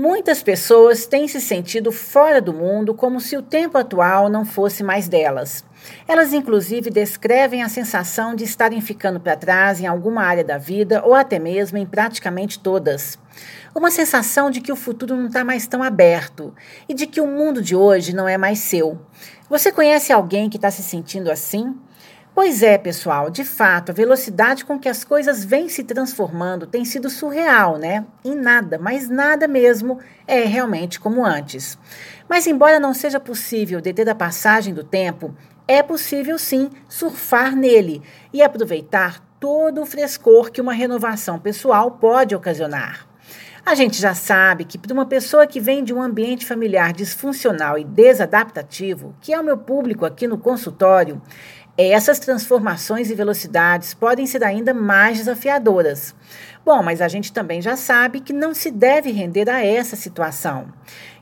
Muitas pessoas têm se sentido fora do mundo como se o tempo atual não fosse mais delas. Elas, inclusive, descrevem a sensação de estarem ficando para trás em alguma área da vida ou até mesmo em praticamente todas. Uma sensação de que o futuro não está mais tão aberto e de que o mundo de hoje não é mais seu. Você conhece alguém que está se sentindo assim? Pois é, pessoal, de fato, a velocidade com que as coisas vêm se transformando tem sido surreal, né? Em nada, mas nada mesmo é realmente como antes. Mas, embora não seja possível deter a passagem do tempo, é possível sim surfar nele e aproveitar todo o frescor que uma renovação pessoal pode ocasionar. A gente já sabe que para uma pessoa que vem de um ambiente familiar disfuncional e desadaptativo, que é o meu público aqui no consultório, essas transformações e velocidades podem ser ainda mais desafiadoras. Bom, mas a gente também já sabe que não se deve render a essa situação.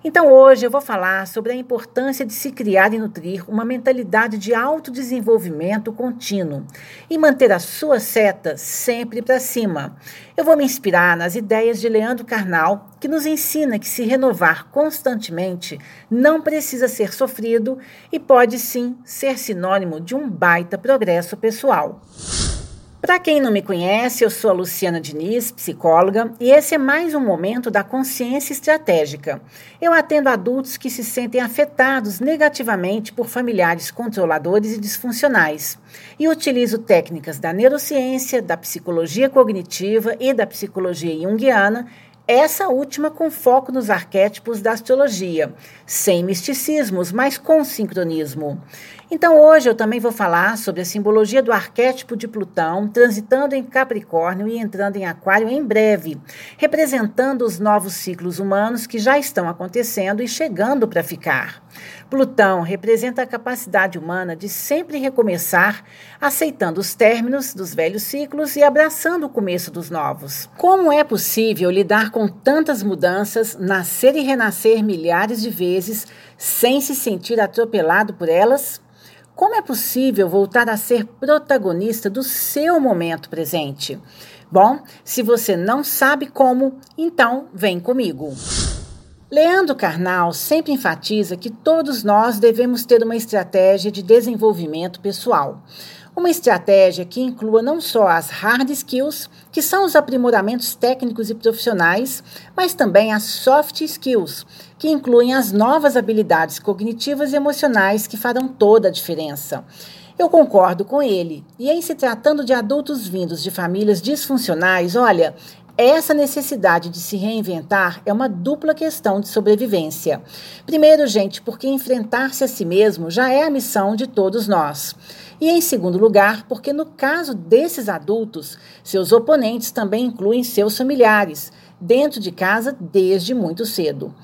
Então, hoje eu vou falar sobre a importância de se criar e nutrir uma mentalidade de autodesenvolvimento contínuo e manter a sua seta sempre para cima. Eu vou me inspirar nas ideias de Leandro Carnal, que nos ensina que se renovar constantemente não precisa ser sofrido e pode sim ser sinônimo de um baita progresso pessoal. Para quem não me conhece, eu sou a Luciana Diniz, psicóloga, e esse é mais um momento da consciência estratégica. Eu atendo adultos que se sentem afetados negativamente por familiares controladores e disfuncionais, e utilizo técnicas da neurociência, da psicologia cognitiva e da psicologia junguiana essa última com foco nos arquétipos da astrologia, sem misticismos, mas com sincronismo. Então hoje eu também vou falar sobre a simbologia do arquétipo de Plutão transitando em Capricórnio e entrando em Aquário em breve, representando os novos ciclos humanos que já estão acontecendo e chegando para ficar. Plutão representa a capacidade humana de sempre recomeçar, aceitando os términos dos velhos ciclos e abraçando o começo dos novos. Como é possível lidar com tantas mudanças, nascer e renascer milhares de vezes sem se sentir atropelado por elas? Como é possível voltar a ser protagonista do seu momento presente? Bom, se você não sabe como, então vem comigo. Leandro Carnal sempre enfatiza que todos nós devemos ter uma estratégia de desenvolvimento pessoal. Uma estratégia que inclua não só as hard skills, que são os aprimoramentos técnicos e profissionais, mas também as soft skills, que incluem as novas habilidades cognitivas e emocionais que farão toda a diferença. Eu concordo com ele. E em se tratando de adultos vindos de famílias disfuncionais, olha, essa necessidade de se reinventar é uma dupla questão de sobrevivência. Primeiro, gente, porque enfrentar-se a si mesmo já é a missão de todos nós. E em segundo lugar, porque no caso desses adultos, seus oponentes também incluem seus familiares, dentro de casa desde muito cedo.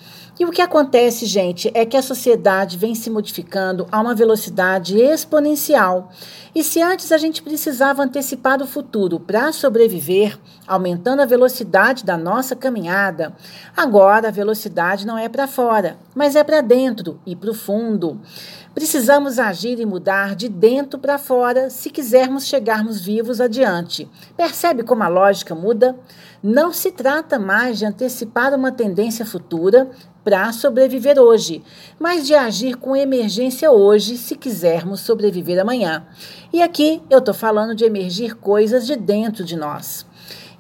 E o que acontece, gente, é que a sociedade vem se modificando a uma velocidade exponencial. E se antes a gente precisava antecipar o futuro para sobreviver, aumentando a velocidade da nossa caminhada, agora a velocidade não é para fora, mas é para dentro e para o fundo. Precisamos agir e mudar de dentro para fora se quisermos chegarmos vivos adiante. Percebe como a lógica muda? Não se trata mais de antecipar uma tendência futura para sobreviver hoje, mas de agir com emergência hoje se quisermos sobreviver amanhã. E aqui eu estou falando de emergir coisas de dentro de nós.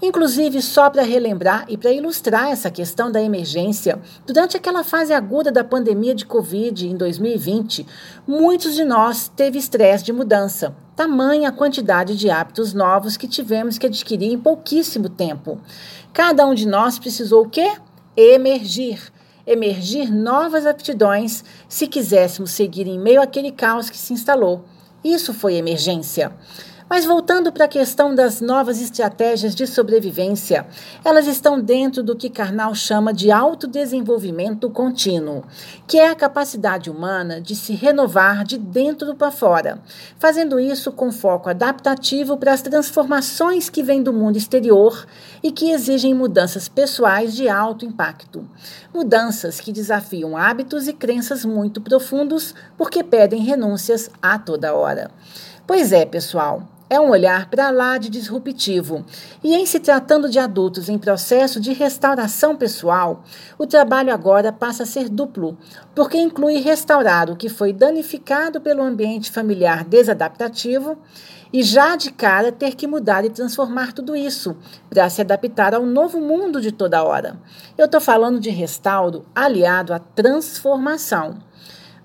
Inclusive, só para relembrar e para ilustrar essa questão da emergência, durante aquela fase aguda da pandemia de Covid em 2020, muitos de nós teve estresse de mudança, tamanha a quantidade de hábitos novos que tivemos que adquirir em pouquíssimo tempo. Cada um de nós precisou o quê? Emergir. Emergir novas aptidões se quiséssemos seguir em meio àquele caos que se instalou. Isso foi emergência. Mas voltando para a questão das novas estratégias de sobrevivência, elas estão dentro do que Karnal chama de autodesenvolvimento contínuo, que é a capacidade humana de se renovar de dentro para fora, fazendo isso com foco adaptativo para as transformações que vêm do mundo exterior e que exigem mudanças pessoais de alto impacto. Mudanças que desafiam hábitos e crenças muito profundos porque pedem renúncias a toda hora. Pois é, pessoal, é um olhar para lá de disruptivo. E em se tratando de adultos em processo de restauração pessoal, o trabalho agora passa a ser duplo, porque inclui restaurar o que foi danificado pelo ambiente familiar desadaptativo e já de cara ter que mudar e transformar tudo isso para se adaptar ao novo mundo de toda hora. Eu estou falando de restauro aliado à transformação.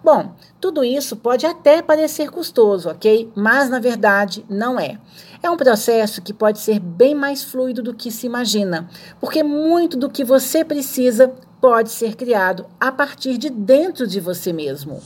Bom, tudo isso pode até parecer custoso, ok? Mas na verdade não é. É um processo que pode ser bem mais fluido do que se imagina, porque muito do que você precisa pode ser criado a partir de dentro de você mesmo.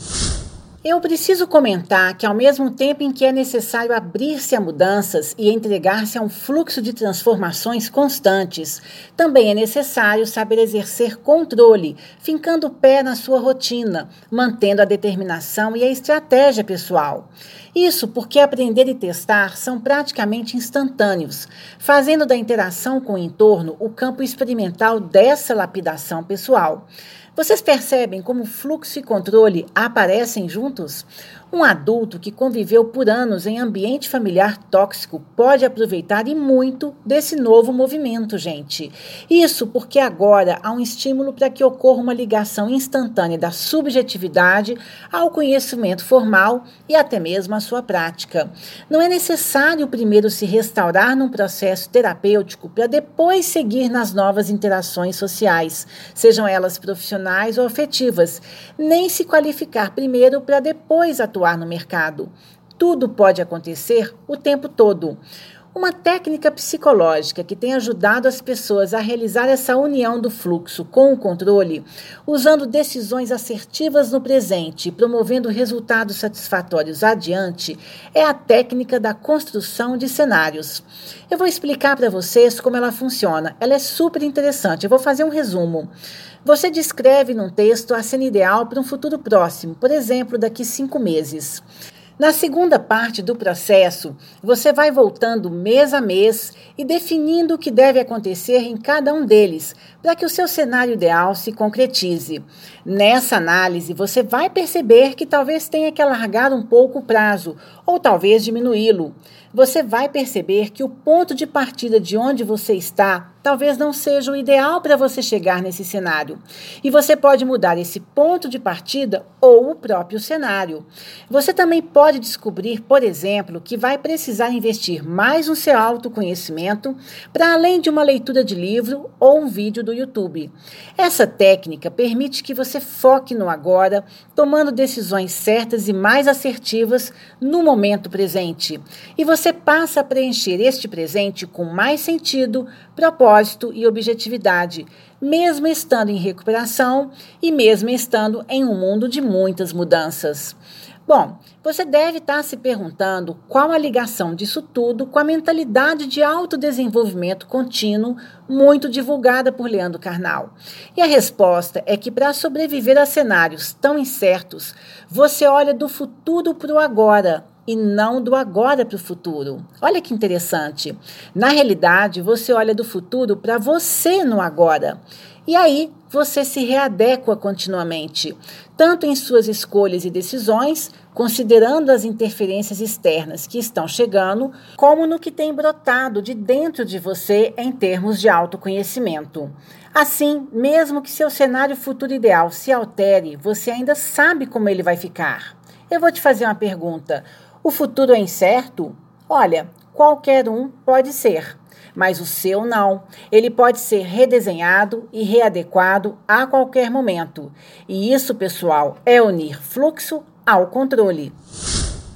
Eu preciso comentar que, ao mesmo tempo em que é necessário abrir-se a mudanças e entregar-se a um fluxo de transformações constantes, também é necessário saber exercer controle, fincando o pé na sua rotina, mantendo a determinação e a estratégia pessoal. Isso porque aprender e testar são praticamente instantâneos, fazendo da interação com o entorno o campo experimental dessa lapidação pessoal. Vocês percebem como fluxo e controle aparecem juntos? Um adulto que conviveu por anos em ambiente familiar tóxico pode aproveitar e muito desse novo movimento, gente. Isso porque agora há um estímulo para que ocorra uma ligação instantânea da subjetividade ao conhecimento formal e até mesmo à sua prática. Não é necessário primeiro se restaurar num processo terapêutico para depois seguir nas novas interações sociais, sejam elas profissionais ou afetivas, nem se qualificar primeiro para depois atuar atuar no mercado. Tudo pode acontecer o tempo todo. Uma técnica psicológica que tem ajudado as pessoas a realizar essa união do fluxo com o controle, usando decisões assertivas no presente e promovendo resultados satisfatórios adiante, é a técnica da construção de cenários. Eu vou explicar para vocês como ela funciona. Ela é super interessante. Eu vou fazer um resumo. Você descreve num texto a cena ideal para um futuro próximo, por exemplo, daqui cinco meses. Na segunda parte do processo, você vai voltando mês a mês e definindo o que deve acontecer em cada um deles, para que o seu cenário ideal se concretize. Nessa análise, você vai perceber que talvez tenha que alargar um pouco o prazo, ou talvez diminuí-lo. Você vai perceber que o ponto de partida de onde você está talvez não seja o ideal para você chegar nesse cenário. E você pode mudar esse ponto de partida ou o próprio cenário. Você também pode descobrir, por exemplo, que vai precisar investir mais no seu autoconhecimento para além de uma leitura de livro ou um vídeo do YouTube. Essa técnica permite que você foque no agora, tomando decisões certas e mais assertivas no momento presente. E você passa a preencher este presente com mais sentido, propósito propósito e objetividade, mesmo estando em recuperação e mesmo estando em um mundo de muitas mudanças. Bom, você deve estar se perguntando qual a ligação disso tudo com a mentalidade de autodesenvolvimento contínuo, muito divulgada por Leandro Carnal. E a resposta é que, para sobreviver a cenários tão incertos, você olha do futuro para o agora e não do agora para o futuro. Olha que interessante. Na realidade, você olha do futuro para você no agora. E aí você se readequa continuamente, tanto em suas escolhas e decisões, considerando as interferências externas que estão chegando, como no que tem brotado de dentro de você em termos de autoconhecimento. Assim, mesmo que seu cenário futuro ideal se altere, você ainda sabe como ele vai ficar. Eu vou te fazer uma pergunta. O futuro é incerto? Olha, qualquer um pode ser, mas o seu não. Ele pode ser redesenhado e readequado a qualquer momento. E isso, pessoal, é unir fluxo ao controle.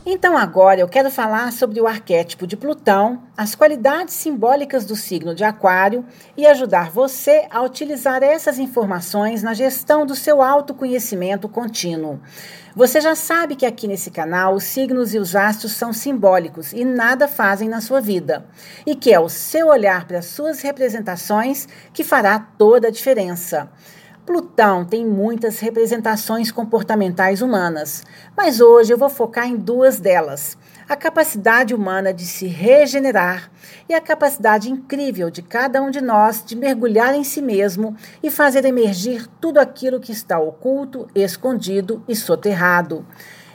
Então, agora eu quero falar sobre o arquétipo de Plutão, as qualidades simbólicas do signo de Aquário e ajudar você a utilizar essas informações na gestão do seu autoconhecimento contínuo. Você já sabe que aqui nesse canal os signos e os astros são simbólicos e nada fazem na sua vida, e que é o seu olhar para as suas representações que fará toda a diferença. Plutão tem muitas representações comportamentais humanas, mas hoje eu vou focar em duas delas: a capacidade humana de se regenerar e a capacidade incrível de cada um de nós de mergulhar em si mesmo e fazer emergir tudo aquilo que está oculto, escondido e soterrado.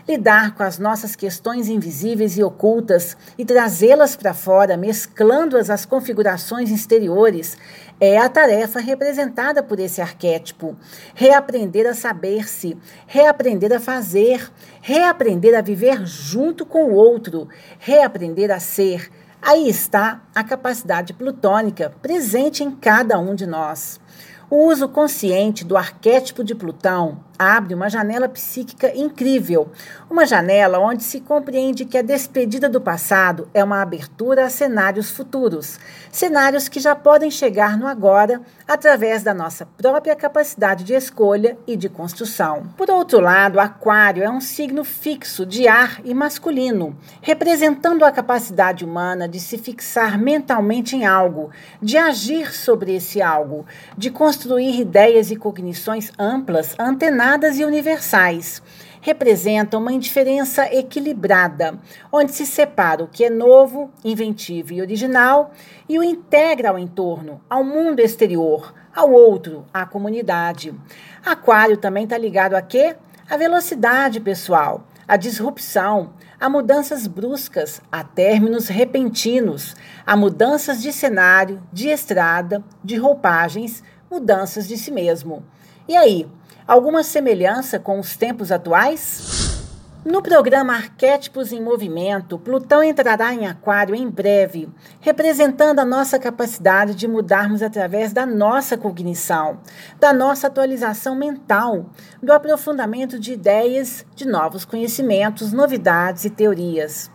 lidar com as nossas questões invisíveis e ocultas e trazê-las para fora, mesclando-as às configurações exteriores, é a tarefa representada por esse arquétipo. Reaprender a saber-se, reaprender a fazer, reaprender a viver junto com o outro, reaprender a ser. Aí está a capacidade plutônica presente em cada um de nós. O uso consciente do arquétipo de Plutão abre uma janela psíquica incrível, uma janela onde se compreende que a despedida do passado é uma abertura a cenários futuros, cenários que já podem chegar no agora através da nossa própria capacidade de escolha e de construção. Por outro lado, Aquário é um signo fixo de ar e masculino, representando a capacidade humana de se fixar mentalmente em algo, de agir sobre esse algo, de construir ideias e cognições amplas, antenadas e universais. Representam uma indiferença equilibrada, onde se separa o que é novo, inventivo e original e o integra ao entorno, ao mundo exterior, ao outro, à comunidade. Aquário também está ligado a quê? A velocidade pessoal, a disrupção, a mudanças bruscas, a términos repentinos, a mudanças de cenário, de estrada, de roupagens, mudanças de si mesmo. E aí, Alguma semelhança com os tempos atuais? No programa Arquétipos em Movimento, Plutão entrará em Aquário em breve, representando a nossa capacidade de mudarmos através da nossa cognição, da nossa atualização mental, do aprofundamento de ideias, de novos conhecimentos, novidades e teorias.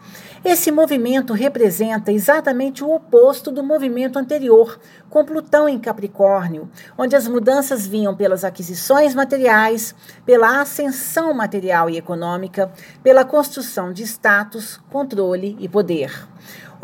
Esse movimento representa exatamente o oposto do movimento anterior, com Plutão em Capricórnio, onde as mudanças vinham pelas aquisições materiais, pela ascensão material e econômica, pela construção de status, controle e poder.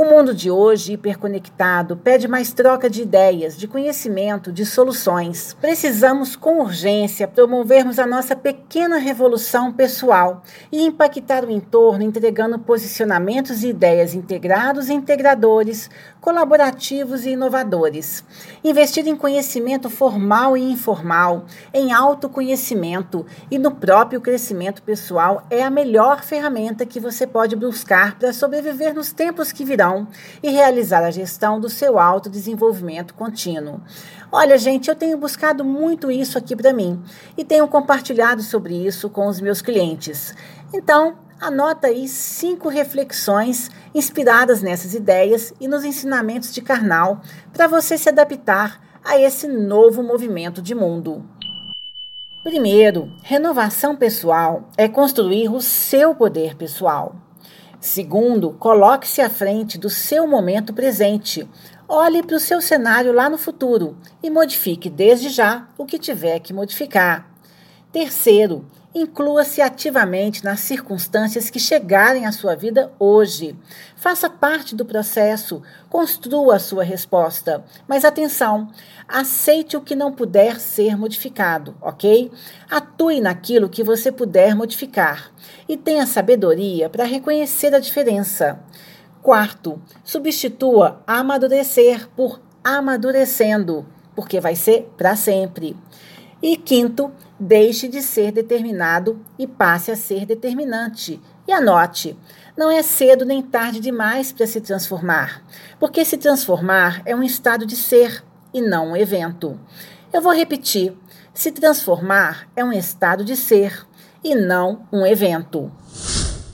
O mundo de hoje, hiperconectado, pede mais troca de ideias, de conhecimento, de soluções. Precisamos, com urgência, promovermos a nossa pequena revolução pessoal e impactar o entorno, entregando posicionamentos e ideias integrados e integradores, colaborativos e inovadores. Investir em conhecimento formal e informal, em autoconhecimento e no próprio crescimento pessoal é a melhor ferramenta que você pode buscar para sobreviver nos tempos que virão e realizar a gestão do seu autodesenvolvimento contínuo. Olha, gente, eu tenho buscado muito isso aqui para mim e tenho compartilhado sobre isso com os meus clientes. Então, Anota aí cinco reflexões inspiradas nessas ideias e nos ensinamentos de Karnal para você se adaptar a esse novo movimento de mundo. Primeiro, renovação pessoal é construir o seu poder pessoal. Segundo, coloque-se à frente do seu momento presente. Olhe para o seu cenário lá no futuro e modifique desde já o que tiver que modificar. Terceiro, Inclua-se ativamente nas circunstâncias que chegarem à sua vida hoje. Faça parte do processo, construa a sua resposta. Mas atenção, aceite o que não puder ser modificado, ok? Atue naquilo que você puder modificar e tenha sabedoria para reconhecer a diferença. Quarto, substitua amadurecer por amadurecendo, porque vai ser para sempre. E quinto, deixe de ser determinado e passe a ser determinante. E anote: não é cedo nem tarde demais para se transformar, porque se transformar é um estado de ser e não um evento. Eu vou repetir: se transformar é um estado de ser e não um evento.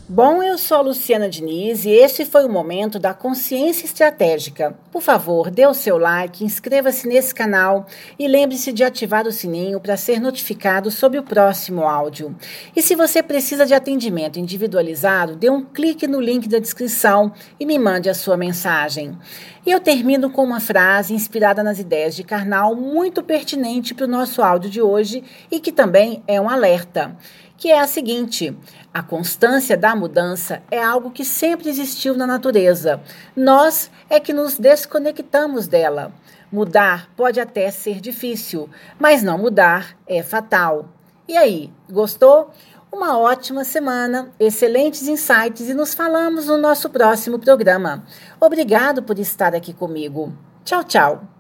Bom, eu sou a Luciana Diniz e esse foi o momento da consciência estratégica. Por favor, dê o seu like, inscreva-se nesse canal e lembre-se de ativar o sininho para ser notificado sobre o próximo áudio. E se você precisa de atendimento individualizado, dê um clique no link da descrição e me mande a sua mensagem. E eu termino com uma frase inspirada nas ideias de Karnal, muito pertinente para o nosso áudio de hoje e que também é um alerta que é a seguinte: a constância da mudança é algo que sempre existiu na natureza. Nós é que nos desconectamos dela. Mudar pode até ser difícil, mas não mudar é fatal. E aí, gostou? Uma ótima semana, excelentes insights e nos falamos no nosso próximo programa. Obrigado por estar aqui comigo. Tchau, tchau.